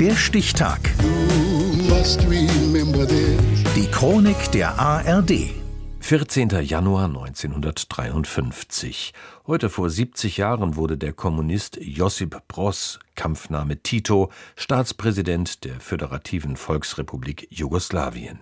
Der Stichtag. Die Chronik der ARD. 14. Januar 1953. Heute vor 70 Jahren wurde der Kommunist Josip Broz, Kampfname Tito, Staatspräsident der Föderativen Volksrepublik Jugoslawien.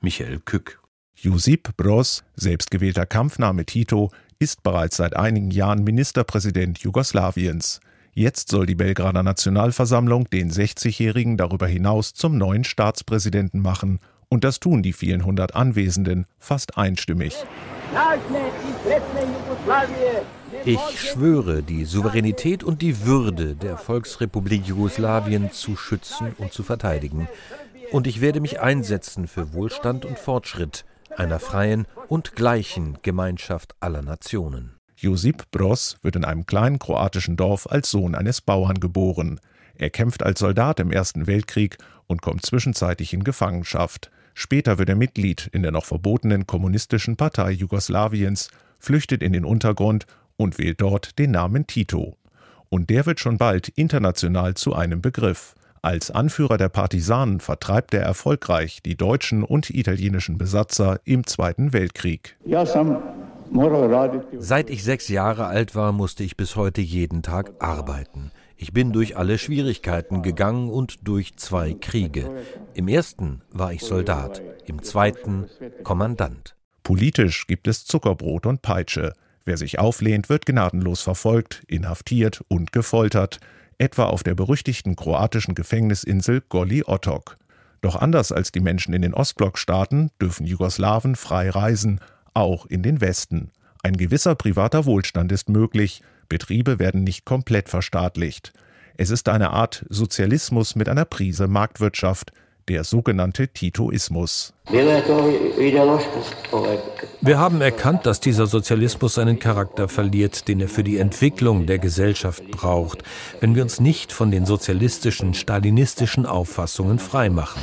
Michael Kück. Josip Broz, selbstgewählter Kampfname Tito, ist bereits seit einigen Jahren Ministerpräsident Jugoslawiens. Jetzt soll die Belgrader Nationalversammlung den 60-Jährigen darüber hinaus zum neuen Staatspräsidenten machen. Und das tun die vielen hundert Anwesenden fast einstimmig. Ich schwöre, die Souveränität und die Würde der Volksrepublik Jugoslawien zu schützen und zu verteidigen. Und ich werde mich einsetzen für Wohlstand und Fortschritt einer freien und gleichen Gemeinschaft aller Nationen. Josip Broz wird in einem kleinen kroatischen Dorf als Sohn eines Bauern geboren. Er kämpft als Soldat im Ersten Weltkrieg und kommt zwischenzeitlich in Gefangenschaft. Später wird er Mitglied in der noch verbotenen Kommunistischen Partei Jugoslawiens, flüchtet in den Untergrund und wählt dort den Namen Tito. Und der wird schon bald international zu einem Begriff. Als Anführer der Partisanen vertreibt er erfolgreich die deutschen und italienischen Besatzer im Zweiten Weltkrieg. Seit ich sechs Jahre alt war, musste ich bis heute jeden Tag arbeiten. Ich bin durch alle Schwierigkeiten gegangen und durch zwei Kriege. Im ersten war ich Soldat, im zweiten Kommandant. Politisch gibt es Zuckerbrot und Peitsche. Wer sich auflehnt, wird gnadenlos verfolgt, inhaftiert und gefoltert, etwa auf der berüchtigten kroatischen Gefängnisinsel Goli Otok. Doch anders als die Menschen in den Ostblockstaaten dürfen Jugoslawen frei reisen, auch in den Westen. Ein gewisser privater Wohlstand ist möglich, Betriebe werden nicht komplett verstaatlicht. Es ist eine Art Sozialismus mit einer Prise Marktwirtschaft, der sogenannte Titoismus. Wir haben erkannt, dass dieser Sozialismus seinen Charakter verliert, den er für die Entwicklung der Gesellschaft braucht, wenn wir uns nicht von den sozialistischen, stalinistischen Auffassungen freimachen.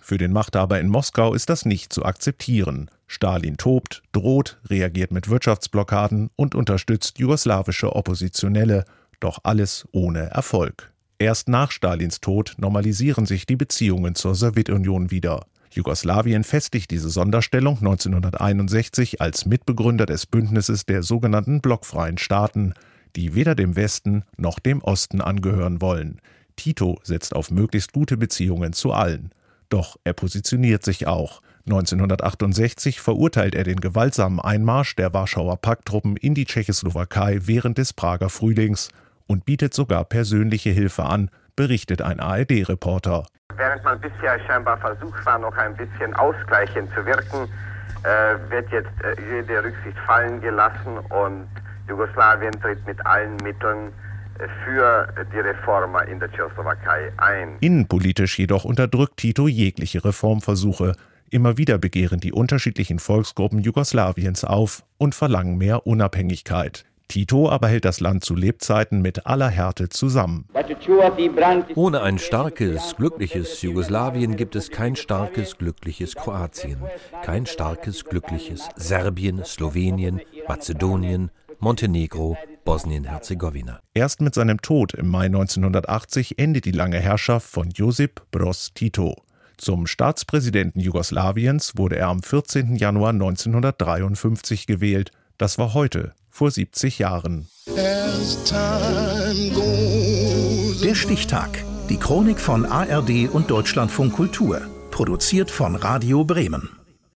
Für den Machthaber in Moskau ist das nicht zu akzeptieren. Stalin tobt, droht, reagiert mit Wirtschaftsblockaden und unterstützt jugoslawische Oppositionelle, doch alles ohne Erfolg. Erst nach Stalins Tod normalisieren sich die Beziehungen zur Sowjetunion wieder. Jugoslawien festigt diese Sonderstellung 1961 als Mitbegründer des Bündnisses der sogenannten blockfreien Staaten, die weder dem Westen noch dem Osten angehören wollen. Tito setzt auf möglichst gute Beziehungen zu allen. Doch er positioniert sich auch. 1968 verurteilt er den gewaltsamen Einmarsch der Warschauer Pakttruppen in die Tschechoslowakei während des Prager Frühlings und bietet sogar persönliche Hilfe an, berichtet ein ARD-Reporter. Während man bisher scheinbar versucht war, noch ein bisschen ausgleichend zu wirken, äh, wird jetzt äh, jede Rücksicht fallen gelassen und Jugoslawien tritt mit allen Mitteln für die Reformer in der Tschechoslowakei ein. Innenpolitisch jedoch unterdrückt Tito jegliche Reformversuche. Immer wieder begehren die unterschiedlichen Volksgruppen Jugoslawiens auf und verlangen mehr Unabhängigkeit. Tito aber hält das Land zu Lebzeiten mit aller Härte zusammen. Ohne ein starkes, glückliches Jugoslawien gibt es kein starkes, glückliches Kroatien, kein starkes, glückliches Serbien, Slowenien, Mazedonien, Montenegro, Bosnien-Herzegowina. Erst mit seinem Tod im Mai 1980 endet die lange Herrschaft von Josip Broz Tito. Zum Staatspräsidenten Jugoslawiens wurde er am 14. Januar 1953 gewählt. Das war heute, vor 70 Jahren. Der Stichtag. Die Chronik von ARD und Deutschlandfunk Kultur. Produziert von Radio Bremen.